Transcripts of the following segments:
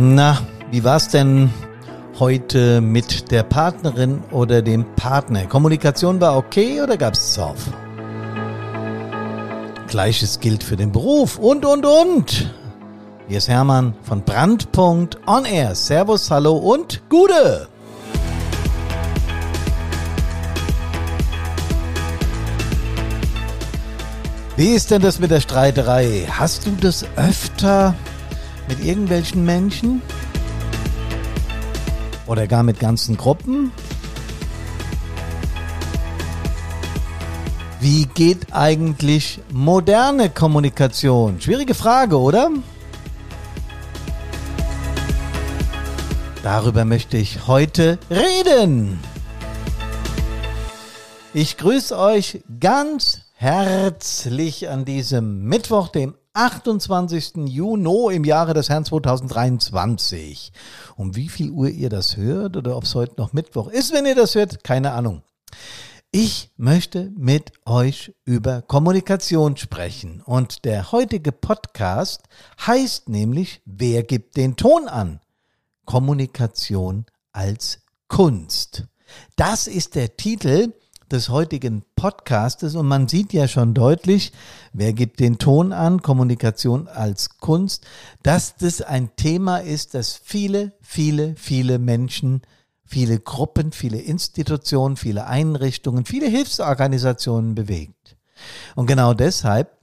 Na, wie war's denn heute mit der Partnerin oder dem Partner? Kommunikation war okay oder gab's Zoff? Gleiches gilt für den Beruf und, und, und. Hier ist Hermann von Brandpunkt On Air. Servus, hallo und Gude! Wie ist denn das mit der Streiterei? Hast du das öfter mit irgendwelchen Menschen? Oder gar mit ganzen Gruppen? Wie geht eigentlich moderne Kommunikation? Schwierige Frage, oder? Darüber möchte ich heute reden. Ich grüße euch ganz herzlich an diesem Mittwoch, dem 28. Juni im Jahre des Herrn 2023. Um wie viel Uhr ihr das hört oder ob es heute noch Mittwoch ist, wenn ihr das hört, keine Ahnung. Ich möchte mit euch über Kommunikation sprechen und der heutige Podcast heißt nämlich Wer gibt den Ton an? Kommunikation als Kunst. Das ist der Titel des heutigen Podcastes und man sieht ja schon deutlich, wer gibt den Ton an, Kommunikation als Kunst, dass das ein Thema ist, das viele, viele, viele Menschen, viele Gruppen, viele Institutionen, viele Einrichtungen, viele Hilfsorganisationen bewegt. Und genau deshalb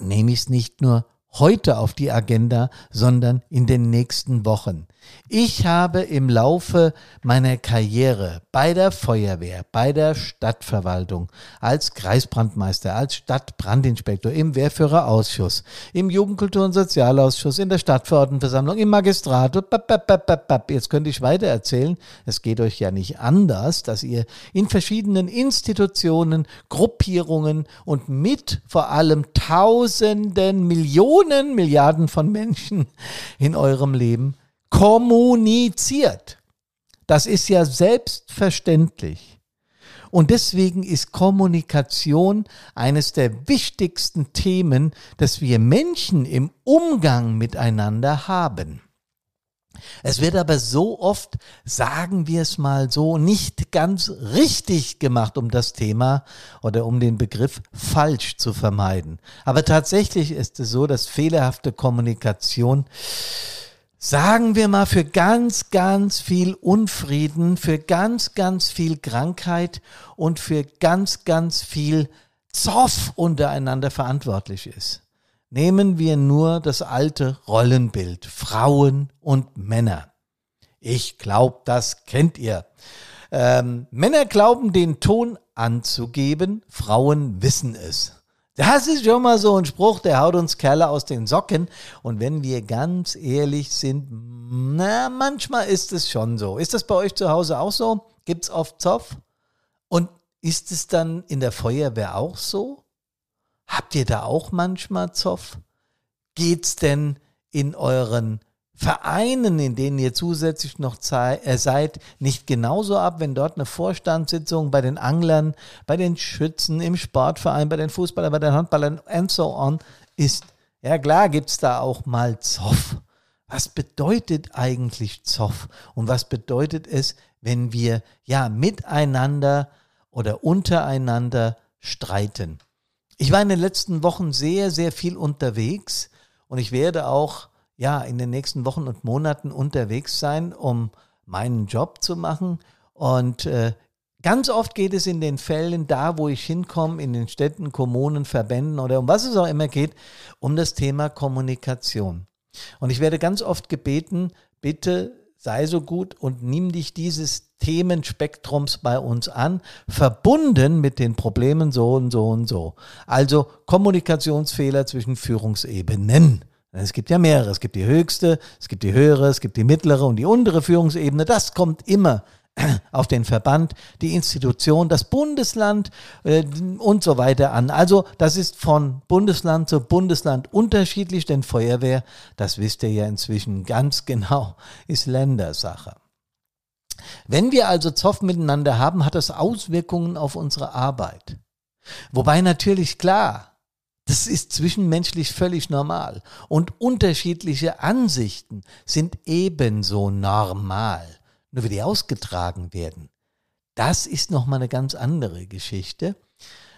nehme ich es nicht nur heute auf die Agenda, sondern in den nächsten Wochen. Ich habe im Laufe meiner Karriere bei der Feuerwehr, bei der Stadtverwaltung, als Kreisbrandmeister, als Stadtbrandinspektor, im Wehrführerausschuss, im Jugendkultur- und Sozialausschuss, in der Stadtverordnetenversammlung, im Magistrat, jetzt könnte ich weiter erzählen, es geht euch ja nicht anders, dass ihr in verschiedenen Institutionen, Gruppierungen und mit vor allem Tausenden, Millionen, Milliarden von Menschen in eurem Leben kommuniziert. Das ist ja selbstverständlich. Und deswegen ist Kommunikation eines der wichtigsten Themen, das wir Menschen im Umgang miteinander haben. Es wird aber so oft, sagen wir es mal so, nicht ganz richtig gemacht, um das Thema oder um den Begriff falsch zu vermeiden. Aber tatsächlich ist es so, dass fehlerhafte Kommunikation sagen wir mal, für ganz, ganz viel Unfrieden, für ganz, ganz viel Krankheit und für ganz, ganz viel Zoff untereinander verantwortlich ist. Nehmen wir nur das alte Rollenbild Frauen und Männer. Ich glaube, das kennt ihr. Ähm, Männer glauben, den Ton anzugeben, Frauen wissen es. Das ist schon mal so ein Spruch, der haut uns Kerle aus den Socken. Und wenn wir ganz ehrlich sind, na, manchmal ist es schon so. Ist das bei euch zu Hause auch so? Gibt's oft Zoff? Und ist es dann in der Feuerwehr auch so? Habt ihr da auch manchmal Zoff? Geht's denn in euren Vereinen, in denen ihr zusätzlich noch äh, seid, nicht genauso ab, wenn dort eine Vorstandssitzung bei den Anglern, bei den Schützen, im Sportverein, bei den Fußballern, bei den Handballern and so on ist. Ja klar gibt's da auch mal Zoff. Was bedeutet eigentlich Zoff? Und was bedeutet es, wenn wir ja miteinander oder untereinander streiten? Ich war in den letzten Wochen sehr, sehr viel unterwegs und ich werde auch ja in den nächsten Wochen und Monaten unterwegs sein, um meinen Job zu machen. Und äh, ganz oft geht es in den Fällen da, wo ich hinkomme, in den Städten, Kommunen, Verbänden oder um was es auch immer geht, um das Thema Kommunikation. Und ich werde ganz oft gebeten, bitte sei so gut und nimm dich dieses Themenspektrums bei uns an, verbunden mit den Problemen so und so und so. Also Kommunikationsfehler zwischen Führungsebenen. Es gibt ja mehrere. Es gibt die höchste, es gibt die höhere, es gibt die mittlere und die untere Führungsebene. Das kommt immer auf den Verband, die Institution, das Bundesland äh, und so weiter an. Also das ist von Bundesland zu Bundesland unterschiedlich, denn Feuerwehr, das wisst ihr ja inzwischen ganz genau, ist Ländersache. Wenn wir also Zoff miteinander haben, hat das Auswirkungen auf unsere Arbeit. Wobei natürlich klar, das ist zwischenmenschlich völlig normal. Und unterschiedliche Ansichten sind ebenso normal. Nur wie die ausgetragen werden, das ist nochmal eine ganz andere Geschichte.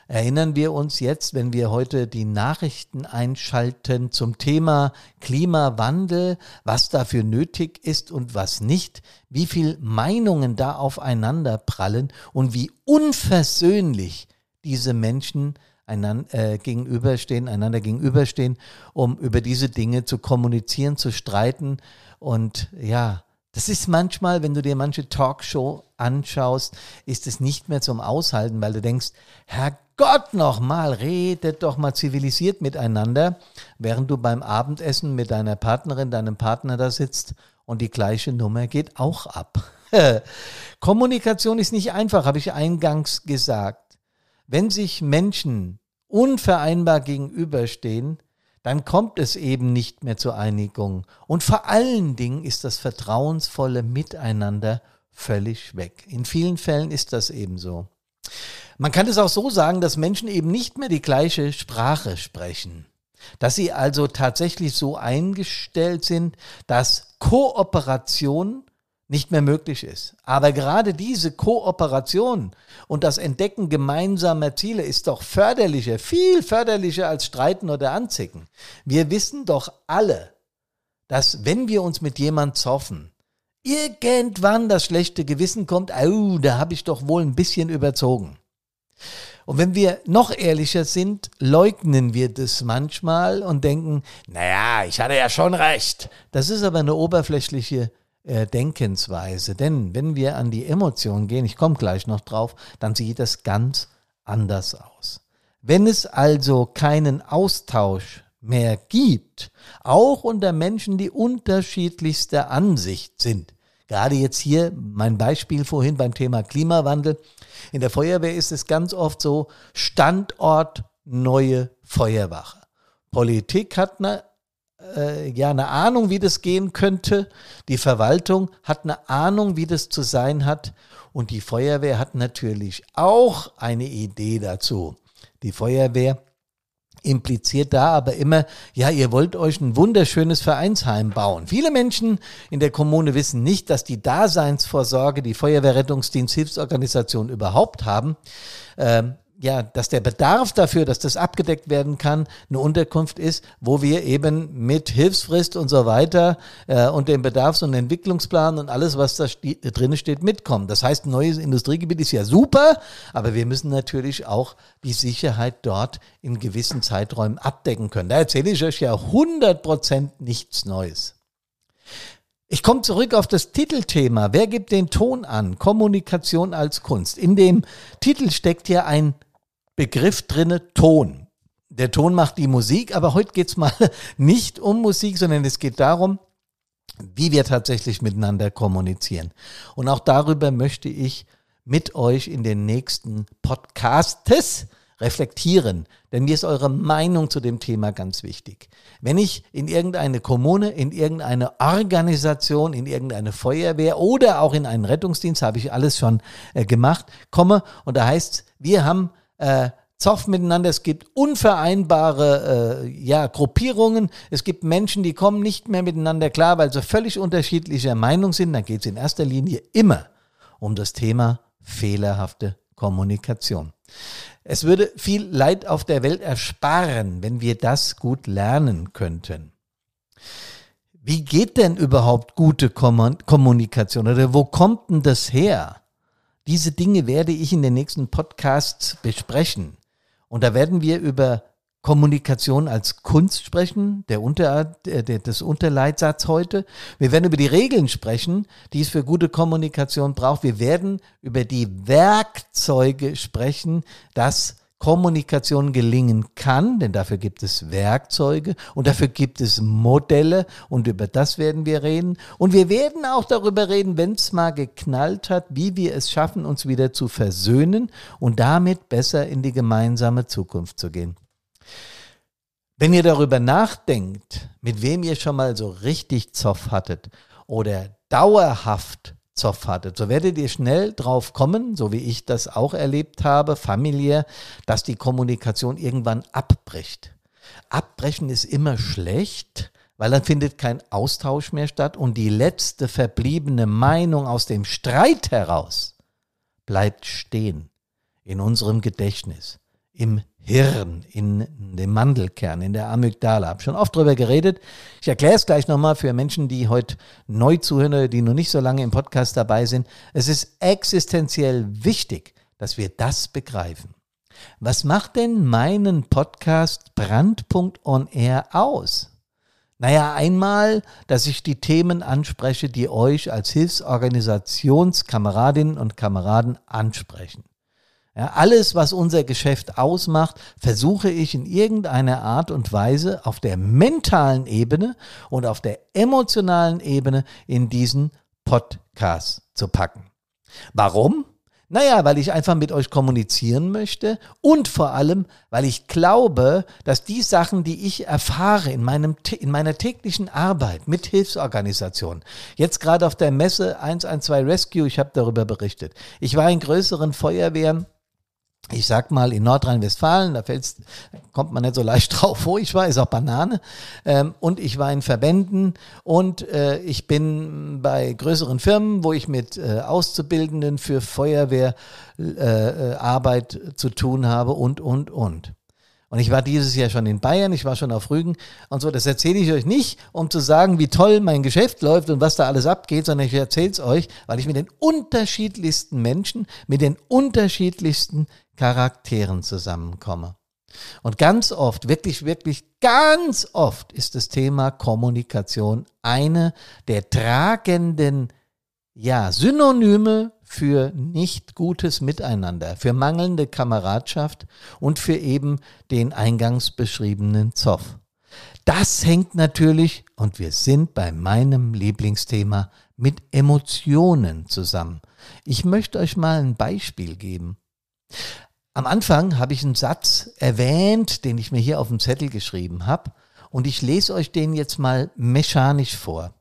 Erinnern wir uns jetzt, wenn wir heute die Nachrichten einschalten zum Thema Klimawandel, was dafür nötig ist und was nicht, wie viel Meinungen da aufeinander prallen und wie unversöhnlich diese Menschen einander, äh, gegenüberstehen, einander gegenüberstehen, um über diese Dinge zu kommunizieren, zu streiten. Und ja, das ist manchmal, wenn du dir manche Talkshow anschaust, ist es nicht mehr zum Aushalten, weil du denkst, Herrgott nochmal, redet doch mal zivilisiert miteinander, während du beim Abendessen mit deiner Partnerin, deinem Partner da sitzt und die gleiche Nummer geht auch ab. Kommunikation ist nicht einfach, habe ich eingangs gesagt. Wenn sich Menschen unvereinbar gegenüberstehen, dann kommt es eben nicht mehr zur Einigung. Und vor allen Dingen ist das vertrauensvolle Miteinander völlig weg. In vielen Fällen ist das eben so. Man kann es auch so sagen, dass Menschen eben nicht mehr die gleiche Sprache sprechen. Dass sie also tatsächlich so eingestellt sind, dass Kooperation nicht mehr möglich ist. Aber gerade diese Kooperation und das Entdecken gemeinsamer Ziele ist doch förderlicher, viel förderlicher als Streiten oder Anzicken. Wir wissen doch alle, dass wenn wir uns mit jemand zoffen, irgendwann das schlechte Gewissen kommt, oh, da habe ich doch wohl ein bisschen überzogen. Und wenn wir noch ehrlicher sind, leugnen wir das manchmal und denken, naja, ich hatte ja schon recht. Das ist aber eine oberflächliche äh, Denkensweise. Denn wenn wir an die Emotionen gehen, ich komme gleich noch drauf, dann sieht das ganz anders aus. Wenn es also keinen Austausch mehr gibt, auch unter Menschen, die unterschiedlichster Ansicht sind, gerade jetzt hier mein Beispiel vorhin beim Thema Klimawandel, in der Feuerwehr ist es ganz oft so, Standort neue Feuerwache. Politik hat eine äh, ja eine Ahnung, wie das gehen könnte. Die Verwaltung hat eine Ahnung, wie das zu sein hat. Und die Feuerwehr hat natürlich auch eine Idee dazu. Die Feuerwehr impliziert da aber immer, ja, ihr wollt euch ein wunderschönes Vereinsheim bauen. Viele Menschen in der Kommune wissen nicht, dass die Daseinsvorsorge, die Feuerwehrrettungsdienst, Hilfsorganisation überhaupt haben. Ähm, ja, dass der Bedarf dafür, dass das abgedeckt werden kann, eine Unterkunft ist, wo wir eben mit Hilfsfrist und so weiter äh, und dem Bedarfs- und Entwicklungsplan und alles, was da drin steht, mitkommen. Das heißt, ein neues Industriegebiet ist ja super, aber wir müssen natürlich auch die Sicherheit dort in gewissen Zeiträumen abdecken können. Da erzähle ich euch ja 100 Prozent nichts Neues. Ich komme zurück auf das Titelthema. Wer gibt den Ton an? Kommunikation als Kunst. In dem Titel steckt ja ein Begriff drinne, Ton. Der Ton macht die Musik, aber heute geht's mal nicht um Musik, sondern es geht darum, wie wir tatsächlich miteinander kommunizieren. Und auch darüber möchte ich mit euch in den nächsten Podcasts reflektieren. Denn mir ist eure Meinung zu dem Thema ganz wichtig. Wenn ich in irgendeine Kommune, in irgendeine Organisation, in irgendeine Feuerwehr oder auch in einen Rettungsdienst, habe ich alles schon äh, gemacht, komme und da heißt, wir haben äh, Zoff miteinander, es gibt unvereinbare äh, ja, Gruppierungen, es gibt Menschen, die kommen nicht mehr miteinander klar, weil sie völlig unterschiedlicher Meinung sind, dann geht es in erster Linie immer um das Thema fehlerhafte Kommunikation. Es würde viel Leid auf der Welt ersparen, wenn wir das gut lernen könnten. Wie geht denn überhaupt gute Kommunikation oder wo kommt denn das her? Diese Dinge werde ich in den nächsten Podcasts besprechen. Und da werden wir über Kommunikation als Kunst sprechen, der Unter, der, des Unterleitsatz heute. Wir werden über die Regeln sprechen, die es für gute Kommunikation braucht. Wir werden über die Werkzeuge sprechen, dass Kommunikation gelingen kann, denn dafür gibt es Werkzeuge und dafür gibt es Modelle und über das werden wir reden. Und wir werden auch darüber reden, wenn es mal geknallt hat, wie wir es schaffen, uns wieder zu versöhnen und damit besser in die gemeinsame Zukunft zu gehen. Wenn ihr darüber nachdenkt, mit wem ihr schon mal so richtig Zoff hattet oder dauerhaft Zoff hattet, so werdet ihr schnell drauf kommen, so wie ich das auch erlebt habe, familiär, dass die Kommunikation irgendwann abbricht. Abbrechen ist immer schlecht, weil dann findet kein Austausch mehr statt und die letzte verbliebene Meinung aus dem Streit heraus bleibt stehen in unserem Gedächtnis, im Hirn, in dem Mandelkern, in der Amygdala. Hab schon oft drüber geredet. Ich erkläre es gleich nochmal für Menschen, die heute neu zuhören, die noch nicht so lange im Podcast dabei sind. Es ist existenziell wichtig, dass wir das begreifen. Was macht denn meinen Podcast Brandpunkt on Air aus? Naja, einmal, dass ich die Themen anspreche, die euch als Hilfsorganisationskameradinnen und Kameraden ansprechen. Ja, alles, was unser Geschäft ausmacht, versuche ich in irgendeiner Art und Weise auf der mentalen Ebene und auf der emotionalen Ebene in diesen Podcast zu packen. Warum? Naja, weil ich einfach mit euch kommunizieren möchte und vor allem, weil ich glaube, dass die Sachen, die ich erfahre in, meinem, in meiner täglichen Arbeit mit Hilfsorganisationen, jetzt gerade auf der Messe 112 Rescue, ich habe darüber berichtet, ich war in größeren Feuerwehren, ich sag mal, in Nordrhein-Westfalen, da fällt's, kommt man nicht so leicht drauf, wo ich war, ist auch Banane. Ähm, und ich war in Verbänden und äh, ich bin bei größeren Firmen, wo ich mit äh, Auszubildenden für Feuerwehrarbeit äh, zu tun habe und, und, und. Und ich war dieses Jahr schon in Bayern, ich war schon auf Rügen und so. Das erzähle ich euch nicht, um zu sagen, wie toll mein Geschäft läuft und was da alles abgeht, sondern ich erzähle es euch, weil ich mit den unterschiedlichsten Menschen, mit den unterschiedlichsten Charakteren zusammenkomme. Und ganz oft, wirklich, wirklich ganz oft ist das Thema Kommunikation eine der tragenden, ja, Synonyme für nicht gutes Miteinander, für mangelnde Kameradschaft und für eben den eingangs beschriebenen Zoff. Das hängt natürlich, und wir sind bei meinem Lieblingsthema, mit Emotionen zusammen. Ich möchte euch mal ein Beispiel geben. Am Anfang habe ich einen Satz erwähnt, den ich mir hier auf dem Zettel geschrieben habe, und ich lese euch den jetzt mal mechanisch vor.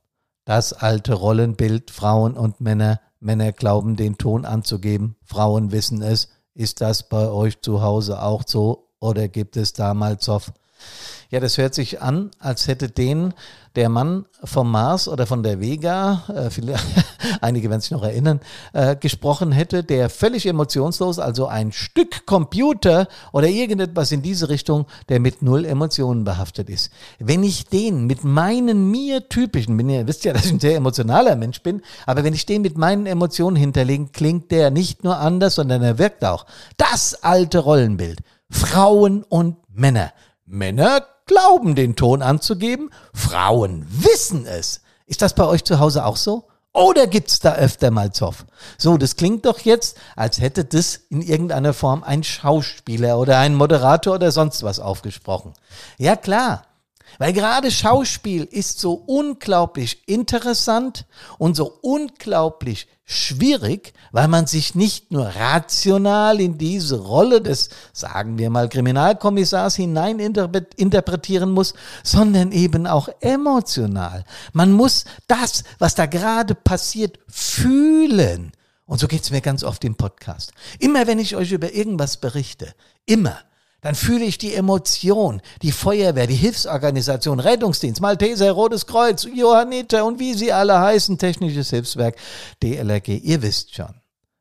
Das alte Rollenbild Frauen und Männer Männer glauben, den Ton anzugeben. Frauen wissen es. Ist das bei euch zu Hause auch so oder gibt es damals Zoff? Ja, das hört sich an, als hätte den der Mann vom Mars oder von der Vega, äh, viele, einige werden sich noch erinnern, äh, gesprochen hätte, der völlig emotionslos, also ein Stück Computer oder irgendetwas in diese Richtung, der mit null Emotionen behaftet ist. Wenn ich den mit meinen mir typischen, bin, ihr wisst ja, dass ich ein sehr emotionaler Mensch bin, aber wenn ich den mit meinen Emotionen hinterlege, klingt der nicht nur anders, sondern er wirkt auch. Das alte Rollenbild. Frauen und Männer. Männer glauben, den Ton anzugeben, Frauen wissen es. Ist das bei euch zu Hause auch so? Oder gibt's da öfter mal Zoff? So, das klingt doch jetzt, als hätte das in irgendeiner Form ein Schauspieler oder ein Moderator oder sonst was aufgesprochen. Ja klar, weil gerade Schauspiel ist so unglaublich interessant und so unglaublich schwierig, weil man sich nicht nur rational in diese Rolle des, sagen wir mal, Kriminalkommissars hinein interpretieren muss, sondern eben auch emotional. Man muss das, was da gerade passiert, fühlen. Und so geht's mir ganz oft im Podcast. Immer wenn ich euch über irgendwas berichte, immer, dann fühle ich die Emotion, die Feuerwehr, die Hilfsorganisation, Rettungsdienst, Malteser, Rotes Kreuz, Johanniter und wie sie alle heißen, Technisches Hilfswerk, DLRG. Ihr wisst schon.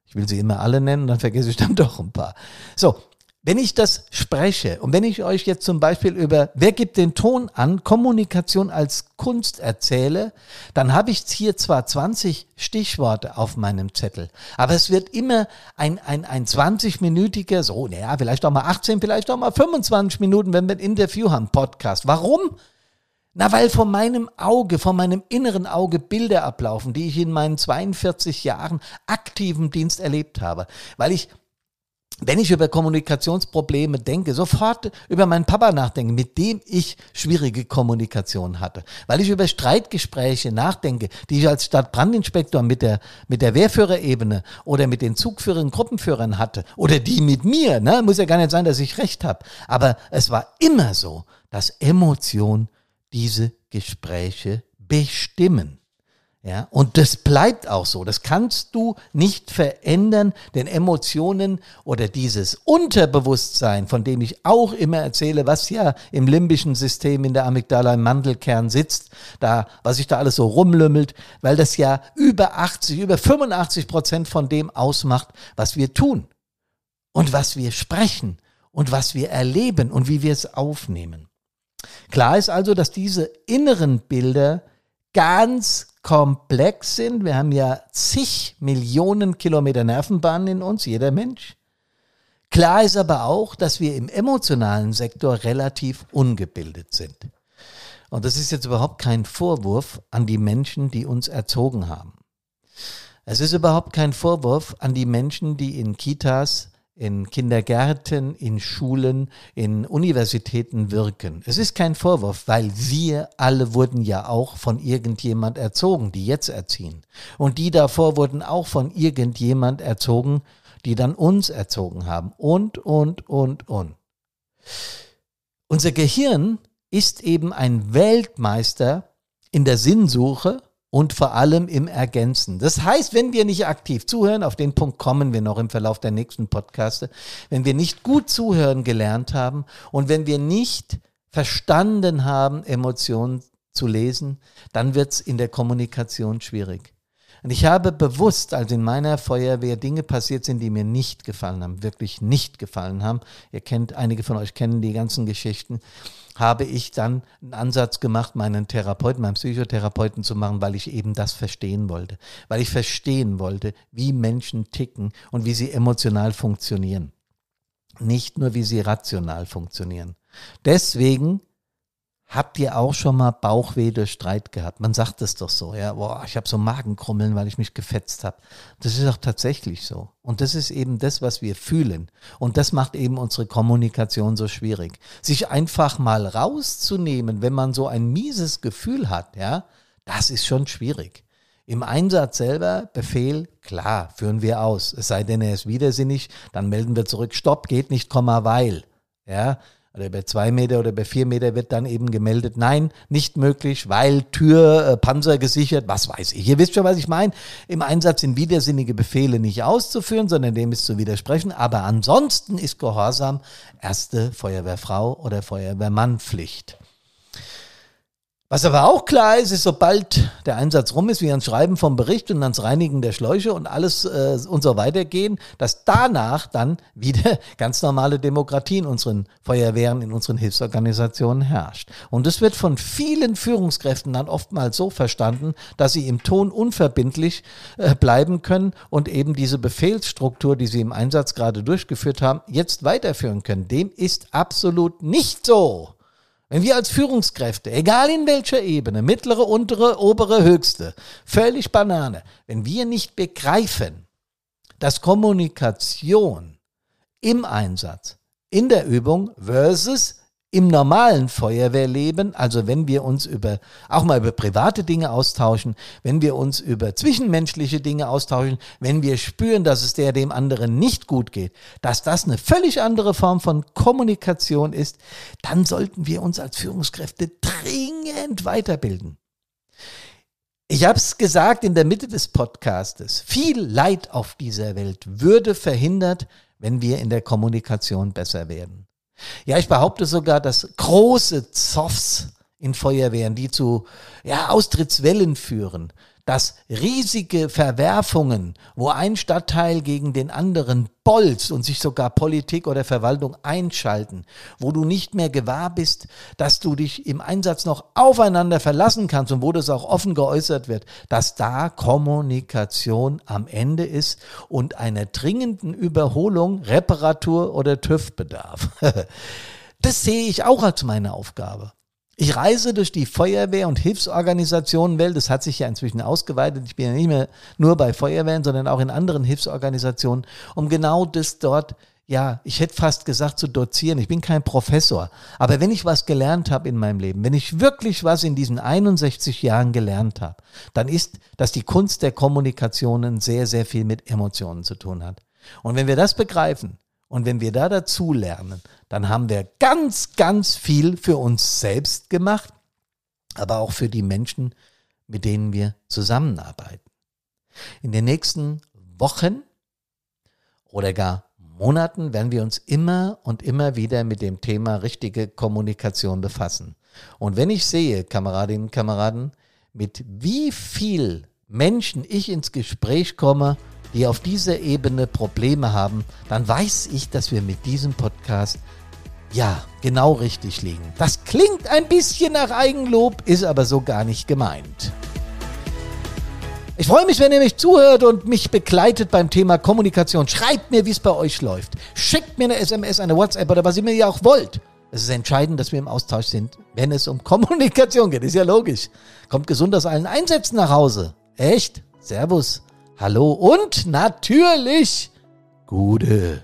Ich will sie immer alle nennen, dann vergesse ich dann doch ein paar. So, wenn ich das spreche und wenn ich euch jetzt zum Beispiel über Wer gibt den Ton an, Kommunikation als Kunst erzähle, dann habe ich hier zwar 20 Stichworte auf meinem Zettel, aber es wird immer ein, ein, ein 20-minütiger, so, naja, vielleicht auch mal 18, vielleicht auch mal 25 Minuten, wenn wir ein Interview haben, Podcast. Warum? Na, weil vor meinem Auge, vor meinem inneren Auge Bilder ablaufen, die ich in meinen 42 Jahren aktiven Dienst erlebt habe. Weil ich wenn ich über Kommunikationsprobleme denke, sofort über meinen Papa nachdenke, mit dem ich schwierige Kommunikation hatte. Weil ich über Streitgespräche nachdenke, die ich als Stadtbrandinspektor mit der, mit der Wehrführerebene oder mit den Zugführern, Gruppenführern hatte. Oder die mit mir. Ne? Muss ja gar nicht sein, dass ich recht habe. Aber es war immer so, dass Emotionen diese Gespräche bestimmen. Ja, und das bleibt auch so. Das kannst du nicht verändern, denn Emotionen oder dieses Unterbewusstsein, von dem ich auch immer erzähle, was ja im limbischen System in der Amygdala im Mandelkern sitzt, da, was sich da alles so rumlümmelt, weil das ja über 80, über 85 Prozent von dem ausmacht, was wir tun und was wir sprechen und was wir erleben und wie wir es aufnehmen. Klar ist also, dass diese inneren Bilder ganz komplex sind. Wir haben ja zig Millionen Kilometer Nervenbahnen in uns, jeder Mensch. Klar ist aber auch, dass wir im emotionalen Sektor relativ ungebildet sind. Und das ist jetzt überhaupt kein Vorwurf an die Menschen, die uns erzogen haben. Es ist überhaupt kein Vorwurf an die Menschen, die in Kitas in Kindergärten, in Schulen, in Universitäten wirken. Es ist kein Vorwurf, weil wir alle wurden ja auch von irgendjemand erzogen, die jetzt erziehen. Und die davor wurden auch von irgendjemand erzogen, die dann uns erzogen haben. Und, und, und, und. Unser Gehirn ist eben ein Weltmeister in der Sinnsuche und vor allem im Ergänzen. Das heißt, wenn wir nicht aktiv zuhören, auf den Punkt kommen wir noch im Verlauf der nächsten Podcaste, wenn wir nicht gut zuhören gelernt haben und wenn wir nicht verstanden haben, Emotionen zu lesen, dann wird es in der Kommunikation schwierig. Und ich habe bewusst, als in meiner Feuerwehr Dinge passiert sind, die mir nicht gefallen haben, wirklich nicht gefallen haben. Ihr kennt, einige von euch kennen die ganzen Geschichten habe ich dann einen Ansatz gemacht, meinen Therapeuten, meinen Psychotherapeuten zu machen, weil ich eben das verstehen wollte. Weil ich verstehen wollte, wie Menschen ticken und wie sie emotional funktionieren. Nicht nur, wie sie rational funktionieren. Deswegen Habt ihr auch schon mal Bauchweh durch Streit gehabt? Man sagt es doch so, ja, boah, ich habe so Magenkrummeln, weil ich mich gefetzt habe. Das ist auch tatsächlich so. Und das ist eben das, was wir fühlen. Und das macht eben unsere Kommunikation so schwierig. Sich einfach mal rauszunehmen, wenn man so ein mieses Gefühl hat, ja, das ist schon schwierig. Im Einsatz selber, Befehl, klar, führen wir aus. Es sei denn, er ist widersinnig, dann melden wir zurück, Stopp, geht nicht, Komma, weil. Ja, oder bei zwei Meter oder bei vier Meter wird dann eben gemeldet, nein, nicht möglich, weil Tür, äh, Panzer gesichert, was weiß ich. Ihr wisst schon, was ich meine. Im Einsatz sind widersinnige Befehle nicht auszuführen, sondern dem ist zu widersprechen. Aber ansonsten ist Gehorsam erste Feuerwehrfrau oder Feuerwehrmann Pflicht. Was aber auch klar ist, ist, sobald der Einsatz rum ist, wir ans Schreiben vom Bericht und ans Reinigen der Schläuche und alles äh, und so weiter gehen, dass danach dann wieder ganz normale Demokratie in unseren Feuerwehren, in unseren Hilfsorganisationen herrscht. Und es wird von vielen Führungskräften dann oftmals so verstanden, dass sie im Ton unverbindlich äh, bleiben können und eben diese Befehlsstruktur, die sie im Einsatz gerade durchgeführt haben, jetzt weiterführen können. Dem ist absolut nicht so. Wenn wir als Führungskräfte, egal in welcher Ebene, mittlere, untere, obere, höchste, völlig Banane, wenn wir nicht begreifen, dass Kommunikation im Einsatz, in der Übung versus im normalen Feuerwehrleben, also wenn wir uns über auch mal über private Dinge austauschen, wenn wir uns über zwischenmenschliche Dinge austauschen, wenn wir spüren, dass es der dem anderen nicht gut geht, dass das eine völlig andere Form von Kommunikation ist, dann sollten wir uns als Führungskräfte dringend weiterbilden. Ich habe es gesagt in der Mitte des Podcastes. Viel Leid auf dieser Welt würde verhindert, wenn wir in der Kommunikation besser werden. Ja, ich behaupte sogar, dass große Zoffs in Feuerwehren, die zu ja, Austrittswellen führen, dass riesige Verwerfungen, wo ein Stadtteil gegen den anderen bolzt und sich sogar Politik oder Verwaltung einschalten, wo du nicht mehr gewahr bist, dass du dich im Einsatz noch aufeinander verlassen kannst und wo das auch offen geäußert wird, dass da Kommunikation am Ende ist und einer dringenden Überholung, Reparatur oder TÜV bedarf. Das sehe ich auch als meine Aufgabe. Ich reise durch die Feuerwehr- und Hilfsorganisationenwelt. Das hat sich ja inzwischen ausgeweitet. Ich bin ja nicht mehr nur bei Feuerwehren, sondern auch in anderen Hilfsorganisationen, um genau das dort, ja, ich hätte fast gesagt, zu dozieren. Ich bin kein Professor. Aber wenn ich was gelernt habe in meinem Leben, wenn ich wirklich was in diesen 61 Jahren gelernt habe, dann ist, dass die Kunst der Kommunikationen sehr, sehr viel mit Emotionen zu tun hat. Und wenn wir das begreifen, und wenn wir da dazu lernen, dann haben wir ganz, ganz viel für uns selbst gemacht, aber auch für die Menschen, mit denen wir zusammenarbeiten. In den nächsten Wochen oder gar Monaten werden wir uns immer und immer wieder mit dem Thema richtige Kommunikation befassen. Und wenn ich sehe, Kameradinnen und Kameraden, mit wie viel Menschen ich ins Gespräch komme, die auf dieser Ebene Probleme haben, dann weiß ich, dass wir mit diesem Podcast ja genau richtig liegen. Das klingt ein bisschen nach Eigenlob, ist aber so gar nicht gemeint. Ich freue mich, wenn ihr mich zuhört und mich begleitet beim Thema Kommunikation. Schreibt mir, wie es bei euch läuft. Schickt mir eine SMS, eine WhatsApp oder was ihr mir ja auch wollt. Es ist entscheidend, dass wir im Austausch sind, wenn es um Kommunikation geht. Ist ja logisch. Kommt gesund aus allen Einsätzen nach Hause. Echt? Servus. Hallo und natürlich Gute.